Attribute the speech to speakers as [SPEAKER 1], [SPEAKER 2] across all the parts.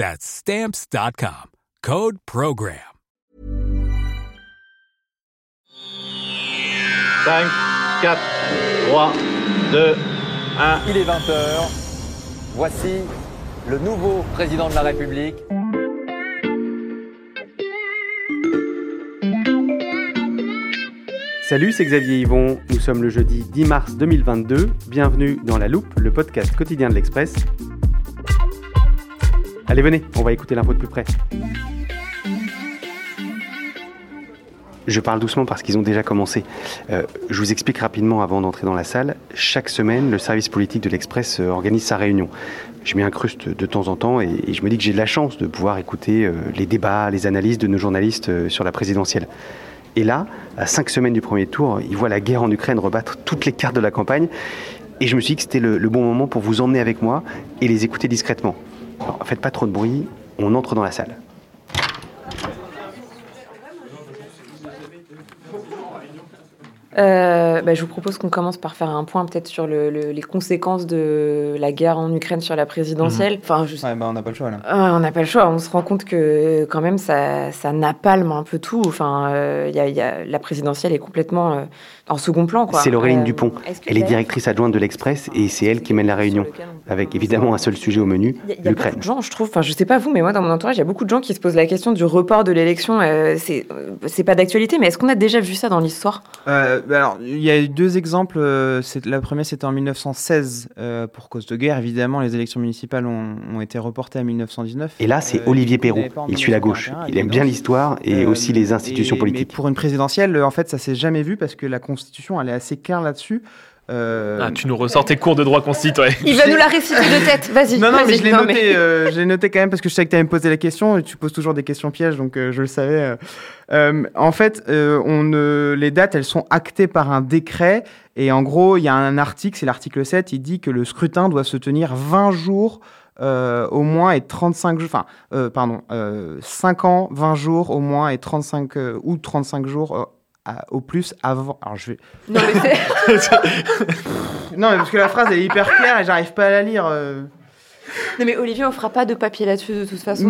[SPEAKER 1] That's stamps.com. Code program.
[SPEAKER 2] 5, 4, 3, 2, 1.
[SPEAKER 3] Il est 20h. Voici le nouveau président de la République.
[SPEAKER 4] Salut, c'est Xavier Yvon. Nous sommes le jeudi 10 mars 2022. Bienvenue dans La Loupe, le podcast quotidien de l'Express. Allez, venez, on va écouter l'info de plus près. Je parle doucement parce qu'ils ont déjà commencé. Euh, je vous explique rapidement avant d'entrer dans la salle. Chaque semaine, le service politique de l'Express euh, organise sa réunion. Je m'y incruste de temps en temps et, je me dis que j'ai de la chance de pouvoir écouter euh, les débats, les analyses de nos journalistes sur la présidentielle. Et là, à cinq semaines du premier tour, ils voient la guerre en Ukraine rebattre toutes les cartes de la campagne. Et je me suis dit que c'était le bon moment pour vous emmener avec moi et les écouter discrètement. Faites pas trop de bruit, on entre dans la salle.
[SPEAKER 5] Euh, bah, je vous propose qu'on commence par faire un point peut-être sur le- le- les conséquences de la guerre en Ukraine sur la présidentielle. Enfin, je-
[SPEAKER 6] Ouais, bah, on n'a pas le choix là.
[SPEAKER 5] On n'a pas le choix. On se rend compte que quand même ça, ça napalme un peu tout. Enfin, euh, il y a- il y a, la présidentielle est complètement euh, en second plan.
[SPEAKER 4] C'est Laureline
[SPEAKER 5] Euh,
[SPEAKER 4] Dupont. Elle est directrice adjointe de l'Express et c'est elle qui mène la réunion. Avec évidemment un seul sujet au menu,
[SPEAKER 5] Il y a, il y a beaucoup
[SPEAKER 4] l'Ukraine.
[SPEAKER 5] de gens, je trouve, enfin je sais pas vous, mais moi dans mon entourage, il y a beaucoup de gens qui se posent la question du report de l'élection. Euh, c'est euh, c'est pas d'actualité, mais est-ce qu'on a déjà vu ça dans l'histoire?
[SPEAKER 6] Euh, bah alors, il y a eu deux exemples. euh, la première, c'était en 1916 euh, pour cause de guerre. Évidemment, les élections municipales ont, ont été reportées à 1919.
[SPEAKER 4] Et là, c'est
[SPEAKER 6] Euh,
[SPEAKER 4] Olivier Perrault. Il suit la gauche.
[SPEAKER 6] 1941,
[SPEAKER 4] Il aime bien l'histoire et aussi les institutions
[SPEAKER 6] et-
[SPEAKER 4] politiques.
[SPEAKER 6] Mais pour une présidentielle, en fait, ça s'est jamais vu parce que la Constitution, elle est assez claire là-dessus. Euh,
[SPEAKER 7] Ah, tu nous ressors tes cours de droit constit, ouais.
[SPEAKER 5] Il va nous la réciter de tête. Vas-y.
[SPEAKER 6] Non, non, mais je l'ai noté,
[SPEAKER 5] mais-
[SPEAKER 6] euh, noté quand même parce que je savais que tu allais me poser la question et tu poses toujours des questions pièges, donc euh, je le savais. en fait, euh, on, euh, les dates, elles sont actées par un décret et en gros, il y a un article, c'est l'article 7, il dit que le scrutin doit se tenir 20 jours euh, au moins et 35 jours, enfin, euh, pardon, euh, 5 ans, 20 jours au moins et 35 euh, ou 35 jours à- au plus avant. Alors je vais.
[SPEAKER 5] Non, mais c'est-
[SPEAKER 6] Non, mais parce que la phrase elle est hyper claire et j'arrive pas à la lire. euh.
[SPEAKER 5] non, mais Olivier, on fera pas de papier là-dessus de toute façon.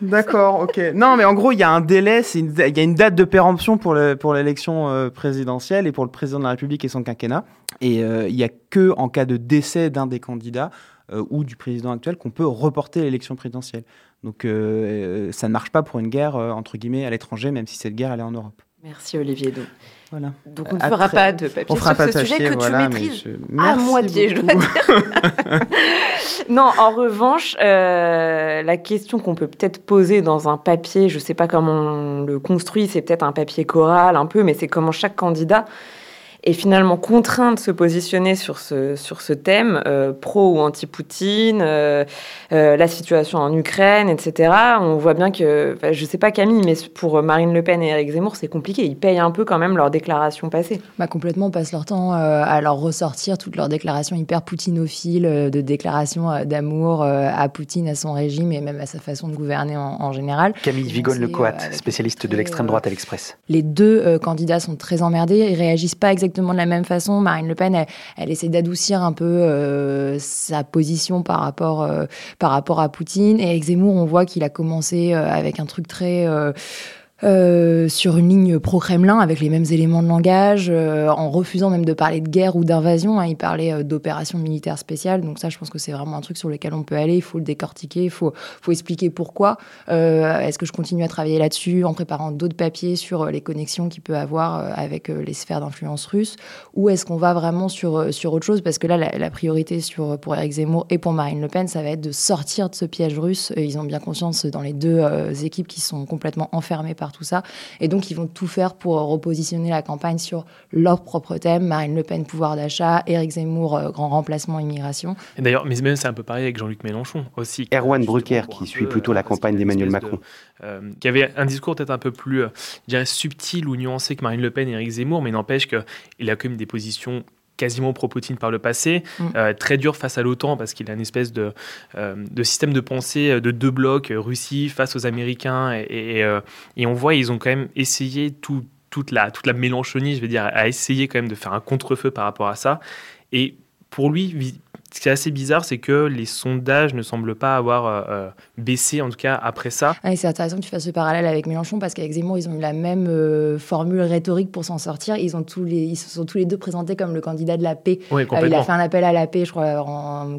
[SPEAKER 6] D'accord, ok. Non, mais en gros, il y a un délai, il y a une date de péremption pour le- pour l'élection euh, présidentielle et pour le président de la République et son quinquennat. Et euh, il y a que en cas de décès d'un des candidats euh, ou du président actuel qu'on peut reporter l'élection présidentielle. Donc euh, euh, ça ne marche pas pour une guerre euh, entre guillemets à l'étranger, même si cette guerre elle est en Europe.
[SPEAKER 5] Merci Olivier. Donc,
[SPEAKER 6] Voilà.
[SPEAKER 5] donc on ne
[SPEAKER 6] À
[SPEAKER 5] fera pas de papier
[SPEAKER 6] On fera
[SPEAKER 5] sur
[SPEAKER 6] pas
[SPEAKER 5] ce sujet que
[SPEAKER 6] voilà,
[SPEAKER 5] tu maîtrises.
[SPEAKER 6] je-
[SPEAKER 5] à
[SPEAKER 6] Merci
[SPEAKER 5] moitié, je dois
[SPEAKER 6] beaucoup.
[SPEAKER 5] dire. non, en revanche, euh, la question qu'on peut peut-être poser dans un papier, je ne sais pas comment on le construit, c'est peut-être un papier choral un peu, mais c'est comment chaque candidat est finalement contraint de se positionner sur ce, sur ce thème, euh, pro ou anti-Poutine, euh, euh, la situation en Ukraine, etc. On voit bien que, je ne sais pas Camille, mais pour Marine Le Pen et Eric Zemmour, c'est compliqué. Ils payent un peu quand même leurs déclarations passées.
[SPEAKER 8] Bah, complètement, passent leur temps à leur ressortir toutes leurs déclarations hyper poutinophiles, de déclarations d'amour à Poutine, à son régime et même à sa façon de gouverner en, général.
[SPEAKER 4] Camille Vigone, Coat, spécialiste de l'extrême droite à l'Express.
[SPEAKER 8] Les deux candidats sont très emmerdés, ils réagissent pas exactement de la même façon. Marine Le Pen, elle, essaie d'adoucir un peu euh, sa position par rapport, euh, par rapport à Poutine. Et avec Zemmour, on voit qu'il a commencé euh, avec un truc très euh, sur une ligne pro-Kremlin avec les mêmes éléments de langage, euh, en refusant même de parler de guerre ou d'invasion. Hein, il parlait euh, d'opération militaire spéciale. Donc ça, je pense que c'est vraiment un truc sur lequel on peut aller. Il faut le décortiquer, il faut, expliquer pourquoi. Est-ce que je continue à travailler là-dessus en préparant d'autres papiers sur les connexions qu'il peut avoir avec les sphères d'influence russes Ou est-ce qu'on va vraiment sur, sur autre chose? Parce que là, la, priorité pour Eric Zemmour et pour Marine Le Pen, ça va être de sortir de ce piège russe. Ils ont bien conscience dans les deux équipes qui sont complètement enfermées par tout ça. Et donc, ils vont tout faire pour repositionner la campagne sur leur propre thème. Marine Le Pen, pouvoir d'achat, Éric Zemmour, euh, grand remplacement, immigration.
[SPEAKER 7] Et d'ailleurs, mais même c'est un peu pareil avec Jean-Luc Mélenchon aussi.
[SPEAKER 4] Erwan Brucker, qui suit plutôt la campagne d'Emmanuel Macron.
[SPEAKER 7] Euh, qui avait un discours peut-être un peu plus, euh, je dirais, subtil ou nuancé que Marine Le Pen et Éric Zemmour, mais n'empêche qu'il a quand même des positions quasiment pro-Poutine par le passé, mm. euh, très dur face à l'OTAN parce qu'il a une espèce de, euh, de, système de pensée euh, de deux blocs, Russie face aux Américains, et, et, on voit ils ont quand même essayé tout, toute, la, toute la mélanchonie, je vais dire, à essayer quand même de faire un contre-feu par rapport à ça. Et pour lui, ce qui est assez bizarre, c'est que les sondages ne semblent pas avoir euh, euh, baissé, en tout cas après ça.
[SPEAKER 8] Ah, c'est intéressant que tu fasses ce parallèle avec Mélenchon, parce qu'avec Zemmour, ils ont eu la même euh, formule rhétorique pour s'en sortir. Ils, ont tous les, ils se sont tous les deux présentés comme le candidat de la paix. il a fait un appel à la paix, je crois,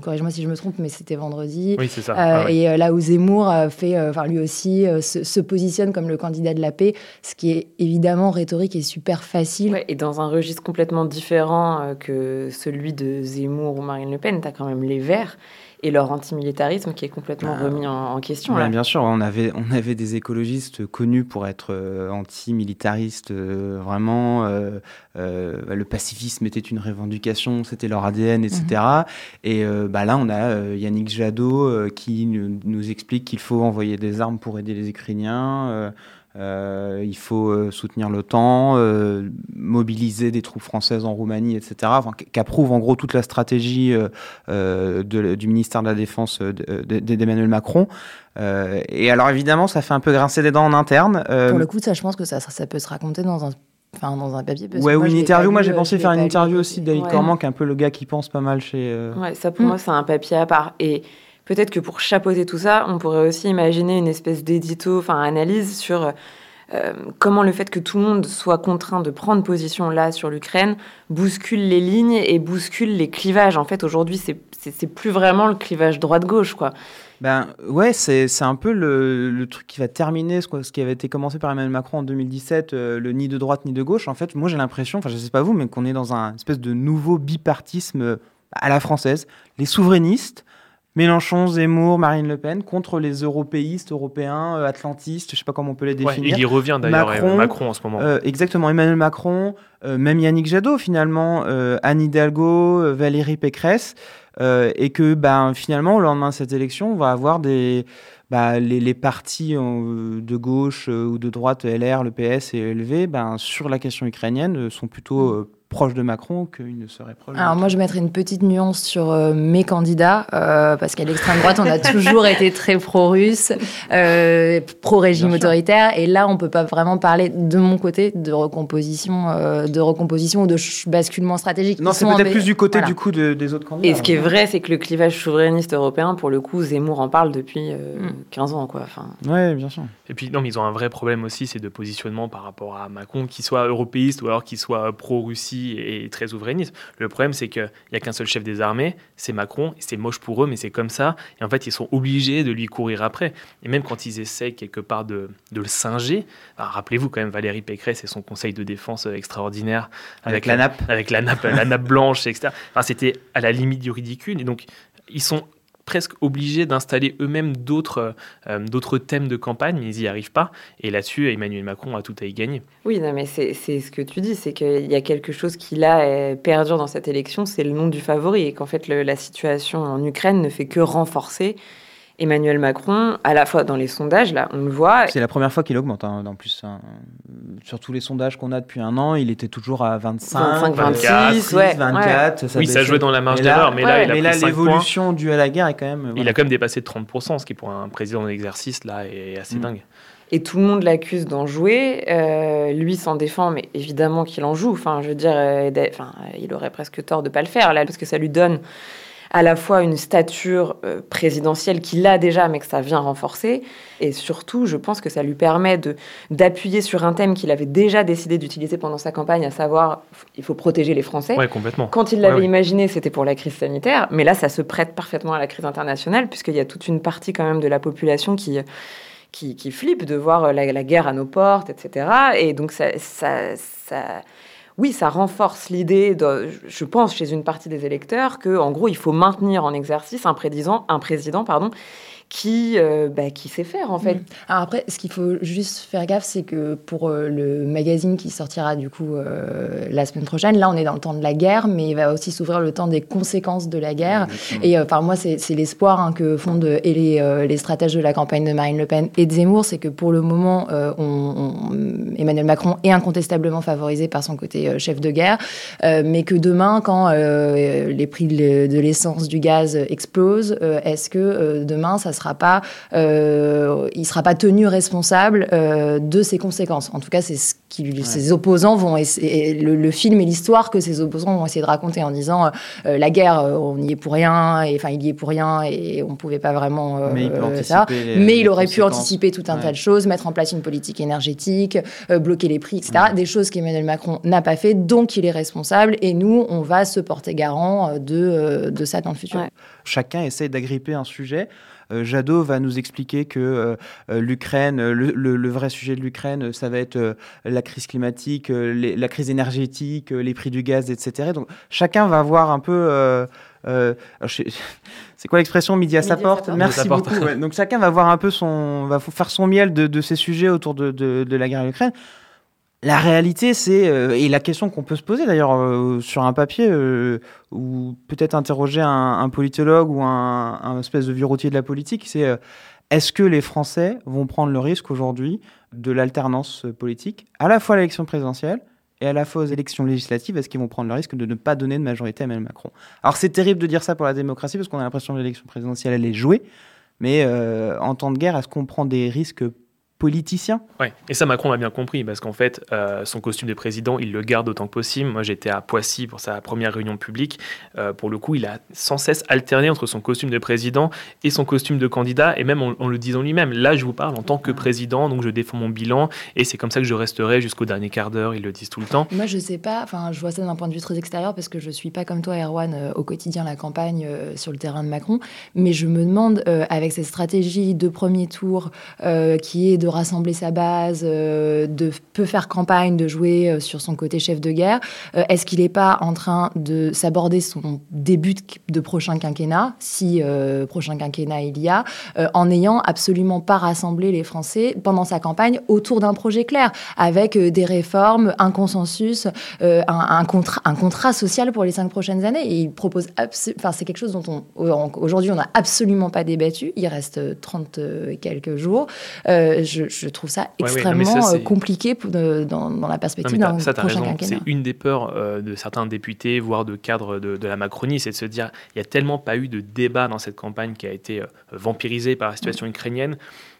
[SPEAKER 8] corrige-moi si je me trompe, mais c'était vendredi.
[SPEAKER 7] Oui, c'est ça.
[SPEAKER 8] Ah et là où Zemmour fait, enfin lui aussi se, se, positionne comme le candidat de la paix, ce qui est évidemment rhétorique et super facile.
[SPEAKER 5] et dans un registre complètement différent que celui de Zemmour ou Marine Le Pen tu as quand même les Verts et leur antimilitarisme qui est complètement bah, remis en, question.
[SPEAKER 6] bien sûr, on avait, on avait des écologistes connus pour être euh, antimilitaristes, euh, vraiment. Euh, le pacifisme était une revendication, c'était leur ADN, etc. Et mhm. bah, là, on a Yannick Jadot qui nous explique qu'il faut envoyer des armes pour aider les Ukrainiens. Euh, il faut euh, soutenir l'OTAN, euh, mobiliser des troupes françaises en Roumanie, etc. Enfin, Qu'approuve en gros toute la stratégie du ministère de la Défense d'Emmanuel Macron. et alors évidemment, ça fait un peu grincer des dents en interne.
[SPEAKER 8] Pour le coup, ça, je pense que ça, ça peut se raconter dans un Enfin, dans un papier.
[SPEAKER 6] ouais, ou une interview. Moi, j'ai pensé faire une interview aussi de David ouais. Corman, qui est un peu le gars qui pense pas mal chez.
[SPEAKER 5] Ouais, ça pour moi, c'est un papier à part. Et peut-être que pour chapeauter tout ça, on pourrait aussi imaginer une espèce d'édito, enfin analyse sur euh, comment le fait que tout le monde soit contraint de prendre position là sur l'Ukraine bouscule les lignes et bouscule les clivages. En fait, aujourd'hui, c'est plus vraiment le clivage droite-gauche, quoi.
[SPEAKER 6] Ben ouais, c'est un peu le, le, truc qui va terminer ce, qui avait été commencé par Emmanuel Macron en 2017, euh, le ni de droite ni de gauche. En fait, moi j'ai l'impression, enfin je sais pas vous, mais qu'on est dans un espèce de nouveau bipartisme à la française. Les souverainistes Mélenchon, Zemmour, Marine Le Pen contre les européistes, européens, euh, atlantistes, je ne sais pas comment on peut les définir.
[SPEAKER 7] il y revient d'ailleurs, Macron, en ce moment.
[SPEAKER 6] Euh, exactement, Emmanuel Macron, euh, même Yannick Jadot finalement, Anne Hidalgo, Valérie Pécresse, et que ben, finalement, au lendemain de cette élection, on va avoir des... Bah, les, partis de gauche ou de droite, LR, le PS et LV, ben, sur la question ukrainienne, sont plutôt proche de Macron qu'il ne serait proche.
[SPEAKER 8] Alors moi, je mettrais une petite nuance sur euh, mes candidats, euh, parce qu'à l'extrême droite, on a toujours été très pro-russe, euh, pro-régime autoritaire, et là, on peut pas vraiment parler de mon côté de recomposition, de recomposition ou de basculement stratégique.
[SPEAKER 6] Non, c'est peut-être plus du côté du coup des autres candidats.
[SPEAKER 5] Et ce qui est vrai, c'est que le clivage souverainiste européen, pour le coup, Zemmour en parle depuis 15 mm. ans, quoi. Enfin...
[SPEAKER 6] Ouais, bien sûr.
[SPEAKER 7] Et puis non, mais ils ont un vrai problème aussi, c'est de positionnement par rapport à Macron, qu'il soit européiste ou alors qu'il soit pro-Russie et très souverainiste. Le problème, c'est qu'il n'y a qu'un seul chef des armées, c'est Macron, c'est moche pour eux, mais c'est comme ça. Et en fait, ils sont obligés de lui courir après. Et même quand ils essaient quelque part de, le singer, rappelez-vous quand même Valérie Pécresse et son conseil de défense extraordinaire
[SPEAKER 6] avec, la nappe,
[SPEAKER 7] avec la nappe, la nappe blanche, etc. Enfin, c'était à la limite du ridicule. Et donc, ils sont presque obligés d'installer eux-mêmes d'autres euh, d'autres thèmes de campagne, mais ils n'y arrivent pas. Et là-dessus, Emmanuel Macron a tout à y gagner.
[SPEAKER 5] Oui, non, mais c'est ce que tu dis, c'est qu'il y a quelque chose qui là perdure dans cette élection, c'est le nom du favori, et qu'en fait la situation en Ukraine ne fait que renforcer Emmanuel Macron, à la fois dans les sondages, là, on le voit.
[SPEAKER 6] C'est la première fois qu'il augmente, hein, en plus. Hein. Sur tous les sondages qu'on a depuis un an, il était toujours à 25,
[SPEAKER 5] 25 26,
[SPEAKER 6] 24.
[SPEAKER 7] Ça oui, ça jouait dans la marge d'erreur, mais là,
[SPEAKER 6] mais là l'évolution due à la guerre est quand même.
[SPEAKER 7] Il a quand même dépassé de 30%, ce qui pour un président d'exercice là est assez mm. dingue.
[SPEAKER 5] Et tout le monde l'accuse d'en jouer. Euh, lui s'en défend, mais évidemment qu'il en joue. Enfin, je veux dire, euh, enfin, il aurait presque tort de pas le faire là, parce que ça lui donne à la fois une stature euh, présidentielle qu'il a déjà, mais que ça vient renforcer. Et surtout, je pense que ça lui permet d'appuyer sur un thème qu'il avait déjà décidé d'utiliser pendant sa campagne, à savoir il faut protéger les Français.
[SPEAKER 7] Ouais, complètement.
[SPEAKER 5] Quand il l'avait imaginé, c'était pour la crise sanitaire, mais là, ça se prête parfaitement à la crise internationale, puisqu'il y a toute une partie quand même de la population qui qui, flippe de voir la, la, guerre à nos portes, etc. Et donc ça, ça, ça oui, ça renforce l'idée, je pense, chez une partie des électeurs, que en gros, il faut maintenir en exercice un président, un président pardon, qui, euh, bah, qui sait faire en fait. Mm.
[SPEAKER 8] Alors après, ce qu'il faut juste faire gaffe, c'est que pour euh, le magazine qui sortira du coup euh, la semaine prochaine, là on est dans le temps de la guerre, mais il va aussi s'ouvrir le temps des conséquences de la guerre. Et enfin moi, c'est l'espoir hein, que font de, et les, les, stratèges de la campagne de Marine Le Pen et de Zemmour, c'est que pour le moment, on, Emmanuel Macron est incontestablement favorisé par son côté chef de guerre, mais que demain, quand les prix de l'essence, du gaz explosent, est-ce que demain ça sera pas, euh, il sera pas tenu responsable euh, de ses conséquences. En tout cas, c'est ce que ses opposants vont essayer, le, film et l'histoire que ses opposants vont essayer de raconter en disant euh, la guerre, on y est pour rien, et enfin il y est pour rien et on pouvait pas vraiment
[SPEAKER 6] mais
[SPEAKER 8] il ça. mais il aurait pu anticiper tout un tas de choses, mettre en place une politique énergétique, bloquer les prix, etc. Des choses qu'Emmanuel Macron n'a pas fait, donc il est responsable. Et nous, on va se porter garant de, de ça dans le futur.
[SPEAKER 6] Chacun essaie d'agripper un sujet. Euh, Jadot va nous expliquer que euh, euh, l'Ukraine, le, vrai sujet de l'Ukraine, ça va être la crise climatique, la crise énergétique, les prix du gaz, etc. Donc chacun va voir un peu. c'est quoi l'expression? Midi à sa porte Merci beaucoup. Donc chacun va voir un peu son, va faire son miel de, ces sujets autour de, de la guerre en Ukraine. La réalité, c'est, euh, et la question qu'on peut se poser d'ailleurs euh, sur un papier, euh, ou peut-être interroger un, politologue ou un, espèce de vieux de la politique, c'est est-ce que les Français vont prendre le risque aujourd'hui de l'alternance politique, à la fois à l'élection présidentielle et à la fois aux élections législatives, est-ce qu'ils vont prendre le risque de ne pas donner de majorité à Emmanuel Macron? Alors c'est terrible de dire ça pour la démocratie, parce qu'on a l'impression que l'élection présidentielle, elle est jouée, mais en temps de guerre, est-ce qu'on prend des risques politicien.
[SPEAKER 7] Ouais, et ça Macron l'a bien compris parce qu'en fait, euh, son costume de président, il le garde autant que possible. Moi, j'étais à Poissy pour sa première réunion publique. Euh, pour le coup, il a sans cesse alterné entre son costume de président et son costume de candidat, et même en, le disant lui-même. Là, je vous parle en tant que président, donc je défends mon bilan, et c'est comme ça que je resterai jusqu'au dernier quart d'heure. Ils le disent tout le temps.
[SPEAKER 8] Moi, je sais pas. Enfin, je vois ça d'un point de vue très extérieur parce que je suis pas comme toi, Erwan, euh, au quotidien la campagne sur le terrain de Macron. Mais je me demande, avec cette stratégie de premier tour qui est de rassembler sa base, euh, de peu faire campagne, de jouer euh, sur son côté chef de guerre. Euh, est-ce qu'il n'est pas en train de s'aborder son début de, prochain quinquennat, si prochain quinquennat il y a, en n'ayant absolument pas rassemblé les Français pendant sa campagne autour d'un projet clair, avec des réformes, un consensus, un, contrat, social pour les cinq prochaines années? Il propose, enfin c'est quelque chose dont on aujourd'hui on n'a absolument pas débattu. Il reste 30 et quelques jours. je, je trouve ça extrêmement euh, compliqué dans, la perspective d'un prochain quinquennat.
[SPEAKER 7] C'est une des peurs euh, de certains députés, voire de cadres de, la Macronie, c'est de se dire il n'y a tellement pas eu de débat dans cette campagne qui a été euh, vampirisée par la situation mm. ukrainienne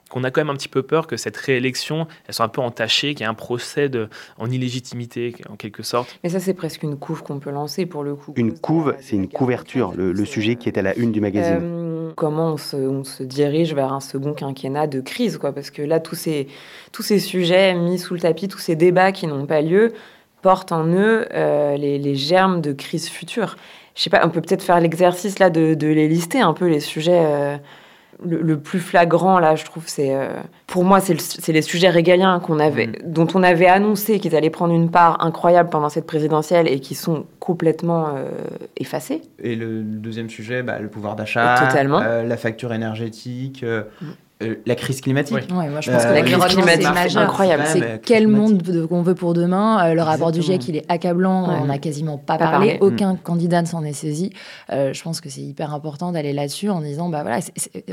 [SPEAKER 7] qu'on a quand même un petit peu peur que cette réélection, elle soit un peu entachée, qu'il y ait un procès en illégitimité, en quelque sorte.
[SPEAKER 5] Mais ça, c'est presque une couve qu'on peut lancer pour le coup.
[SPEAKER 4] Une couve, c'est une couverture, le, sujet qui est à la une du magazine
[SPEAKER 5] comment on se, dirige vers un second quinquennat de crise, quoi. Parce que là, tous ces, tous ces sujets mis sous le tapis, tous ces débats qui n'ont pas lieu, portent en eux euh, les, germes de crise future. Je sais pas, on peut peut-être faire l'exercice là de, les lister un peu les sujets. Euh, le, plus flagrant, là, je trouve, c'est. Euh, pour moi, c'est les sujets régaliens qu'on avait, mm. dont on avait annoncé qu'ils allaient prendre une part incroyable pendant cette présidentielle et qui sont complètement euh, effacés.
[SPEAKER 6] Et le deuxième sujet, bah, le pouvoir d'achat, euh, la facture énergétique. Mm. la crise climatique.
[SPEAKER 8] Ouais, moi je pense que la crise climatique, c'est incroyable. C'est quel monde qu'on veut pour demain. le rapport du GIEC, il est accablant. On n'a quasiment pas, parlé. Aucun mm. candidat ne s'en est saisi. je pense que c'est hyper important d'aller là-dessus en disant, bah voilà,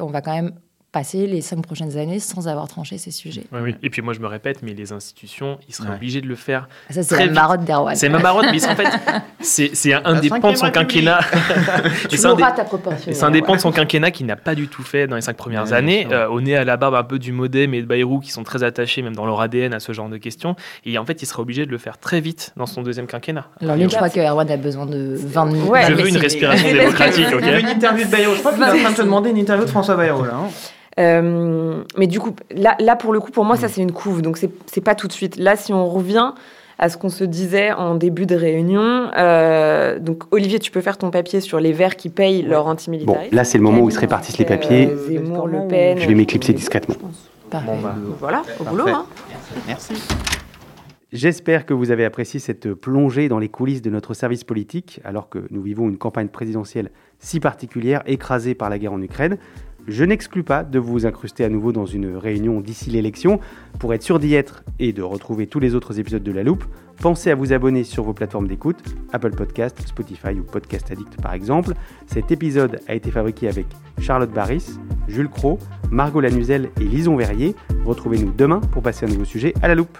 [SPEAKER 8] on va quand même passer les cinq prochaines années sans avoir tranché ces sujets.
[SPEAKER 7] Oui, Et puis moi, je me répète, mais les institutions, ils seraient obligés de le faire.
[SPEAKER 8] Ah, ça, c'est la marotte d'Erwan.
[SPEAKER 7] C'est ma marotte, mais en fait, c'est un des pans de son quinquennat.
[SPEAKER 8] tu auras ta proportion.
[SPEAKER 7] C'est un des pans de son quinquennat qui n'a pas du tout fait dans les cinq premières années. Euh, au nez à la barbe un peu du Modem et de Bayrou, qui sont très attachés, même dans leur ADN, à ce genre de questions. Et en fait, il serait obligé de le faire très vite dans son deuxième quinquennat.
[SPEAKER 8] Alors, lui, je crois que Erwan a besoin de 20 minutes.
[SPEAKER 7] je veux une respiration démocratique, ok
[SPEAKER 6] Une interview de Bayrou. Je crois qu'il est en train de te demander une interview de François Bayrou, là.
[SPEAKER 5] Euh, mais du coup, là, là, pour le coup, pour moi, ça, mm. c'est une couve. Donc, c'est pas tout de suite. Là, si on revient à ce qu'on se disait en début de réunion. Euh, donc, Olivier, tu peux faire ton papier sur les Verts qui payent leur antimilitarisme.
[SPEAKER 4] Bon, là, c'est le moment où ils se répartissent les papiers.
[SPEAKER 5] Euh, Zemmour, Le Pen.
[SPEAKER 4] Je vais m'éclipser discrètement.
[SPEAKER 5] Parfait. Bah, voilà, au boulot. Hein.
[SPEAKER 6] Merci.
[SPEAKER 4] J'espère que vous avez apprécié cette plongée dans les coulisses de notre service politique, alors que nous vivons une campagne présidentielle si particulière, écrasée par la guerre en Ukraine. Je n'exclus pas de vous incruster à nouveau dans une réunion d'ici l'élection. Pour être sûr d'y être et de retrouver tous les autres épisodes de La Loupe, pensez à vous abonner sur vos plateformes d'écoute, Apple Podcast, Spotify ou Podcast Addict par exemple. Cet épisode a été fabriqué avec Charlotte Barris, Jules Cro, Margot Lanuzel et Lison Verrier. Retrouvez-nous demain pour passer un nouveau sujet à La Loupe.